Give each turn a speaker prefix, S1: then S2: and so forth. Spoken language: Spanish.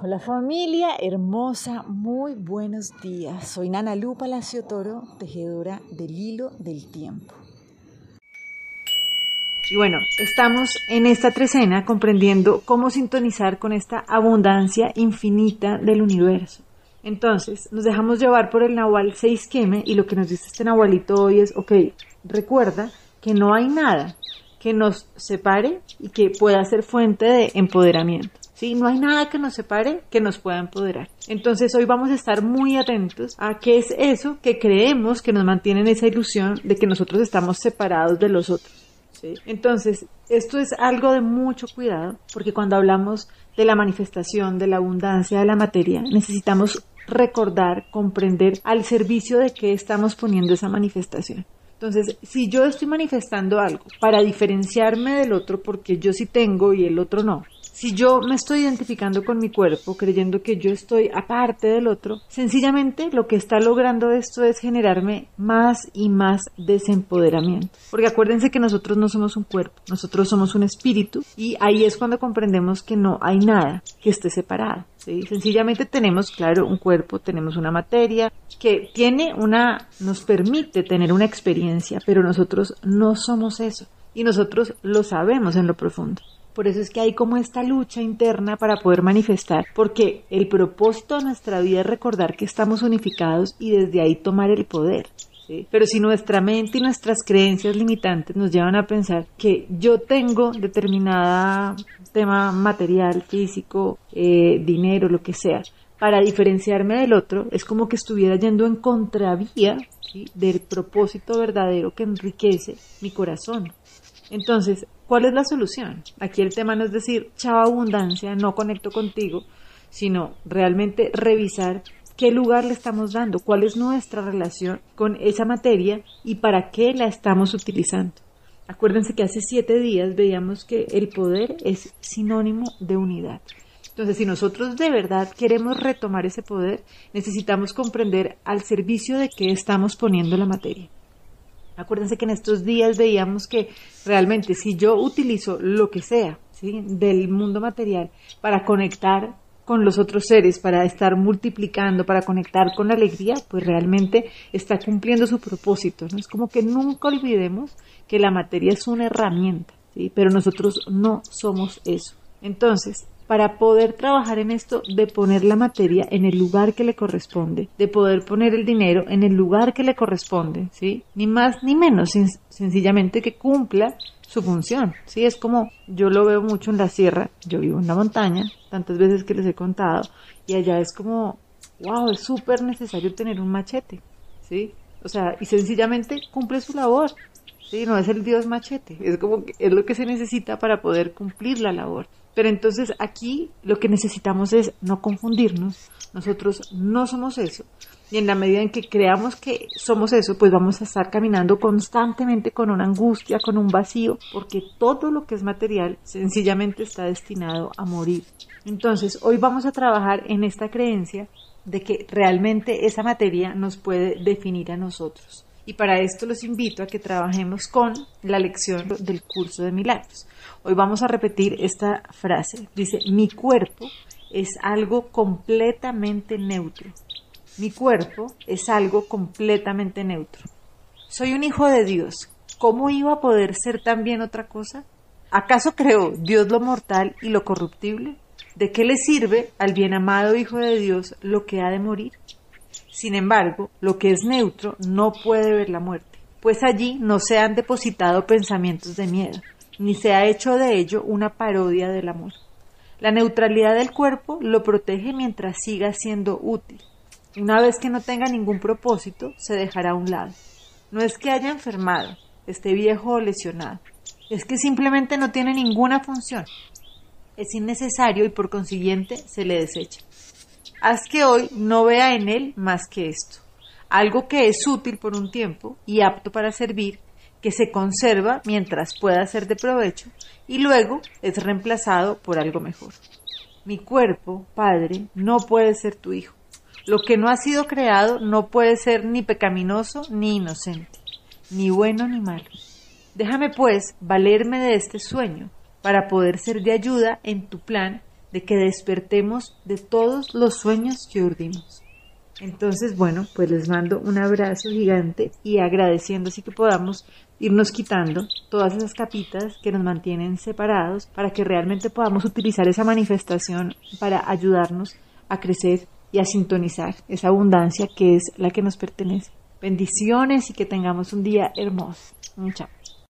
S1: Hola familia hermosa, muy buenos días. Soy Nana Lu Palacio Toro, tejedora del hilo del tiempo. Y bueno, estamos en esta trecena comprendiendo cómo sintonizar con esta abundancia infinita del universo. Entonces, nos dejamos llevar por el Nahual 6 Queme y lo que nos dice este Nahualito hoy es, ok, recuerda que no hay nada que nos separe y que pueda ser fuente de empoderamiento. ¿Sí? No hay nada que nos separe que nos pueda empoderar. Entonces hoy vamos a estar muy atentos a qué es eso que creemos que nos mantiene en esa ilusión de que nosotros estamos separados de los otros. Entonces, esto es algo de mucho cuidado porque cuando hablamos de la manifestación, de la abundancia de la materia, necesitamos recordar, comprender al servicio de qué estamos poniendo esa manifestación. Entonces, si yo estoy manifestando algo para diferenciarme del otro porque yo sí tengo y el otro no, si yo me estoy identificando con mi cuerpo, creyendo que yo estoy aparte del otro, sencillamente lo que está logrando esto es generarme más y más desempoderamiento. Porque acuérdense que nosotros no somos un cuerpo, nosotros somos un espíritu y ahí es cuando comprendemos que no hay nada que esté separado. Sencillamente tenemos, claro, un cuerpo, tenemos una materia que tiene una, nos permite tener una experiencia, pero nosotros no somos eso y nosotros lo sabemos en lo profundo. Por eso es que hay como esta lucha interna para poder manifestar, porque el propósito de nuestra vida es recordar que estamos unificados y desde ahí tomar el poder. Pero si nuestra mente y nuestras creencias limitantes nos llevan a pensar que yo tengo determinada tema material, físico, eh, dinero, lo que sea, para diferenciarme del otro, es como que estuviera yendo en contravía del propósito verdadero que enriquece mi corazón. Entonces, ¿cuál es la solución? Aquí el tema no es decir, chao abundancia, no conecto contigo, sino realmente revisar qué lugar le estamos dando, cuál es nuestra relación con esa materia y para qué la estamos utilizando. Acuérdense que hace siete días veíamos que el poder es sinónimo de unidad. Entonces, si nosotros de verdad queremos retomar ese poder, necesitamos comprender al servicio de qué estamos poniendo la materia. Acuérdense que en estos días veíamos que realmente si yo utilizo lo que sea del mundo material para conectar con los otros seres, para estar multiplicando, para conectar con la alegría, pues realmente está cumpliendo su propósito. ¿no? Es como que nunca olvidemos que la materia es una herramienta, ¿sí? pero nosotros no somos eso. Entonces, para poder trabajar en esto de poner la materia en el lugar que le corresponde, de poder poner el dinero en el lugar que le corresponde, ¿sí? Ni más ni menos, sencillamente que cumpla su función, ¿sí? Es como yo lo veo mucho en la sierra, yo vivo en la montaña, tantas veces que les he contado, y allá es como, wow, es súper necesario tener un machete, ¿sí? O sea, y sencillamente cumple su labor, ¿sí? No es el dios machete, es como es lo que se necesita para poder cumplir la labor. Pero entonces aquí lo que necesitamos es no confundirnos. Nosotros no somos eso. Y en la medida en que creamos que somos eso, pues vamos a estar caminando constantemente con una angustia, con un vacío, porque todo lo que es material sencillamente está destinado a morir. Entonces, hoy vamos a trabajar en esta creencia de que realmente esa materia nos puede definir a nosotros. Y para esto los invito a que trabajemos con la lección del curso de milagros. Hoy vamos a repetir esta frase. Dice, mi cuerpo es algo completamente neutro. Mi cuerpo es algo completamente neutro. Soy un hijo de Dios. ¿Cómo iba a poder ser también otra cosa? ¿Acaso creó Dios lo mortal y lo corruptible? ¿De qué le sirve al bien amado Hijo de Dios lo que ha de morir? Sin embargo, lo que es neutro no puede ver la muerte, pues allí no se han depositado pensamientos de miedo ni se ha hecho de ello una parodia del amor. La neutralidad del cuerpo lo protege mientras siga siendo útil. Una vez que no tenga ningún propósito, se dejará a un lado. No es que haya enfermado, esté viejo o lesionado, es que simplemente no tiene ninguna función. Es innecesario y por consiguiente se le desecha. Haz que hoy no vea en él más que esto, algo que es útil por un tiempo y apto para servir que se conserva mientras pueda ser de provecho y luego es reemplazado por algo mejor. Mi cuerpo, Padre, no puede ser tu hijo. Lo que no ha sido creado no puede ser ni pecaminoso ni inocente, ni bueno ni malo. Déjame pues valerme de este sueño para poder ser de ayuda en tu plan de que despertemos de todos los sueños que urdimos. Entonces, bueno, pues les mando un abrazo gigante y agradeciendo así que podamos irnos quitando todas esas capitas que nos mantienen separados para que realmente podamos utilizar esa manifestación para ayudarnos a crecer y a sintonizar esa abundancia que es la que nos pertenece. Bendiciones y que tengamos un día hermoso. Chao.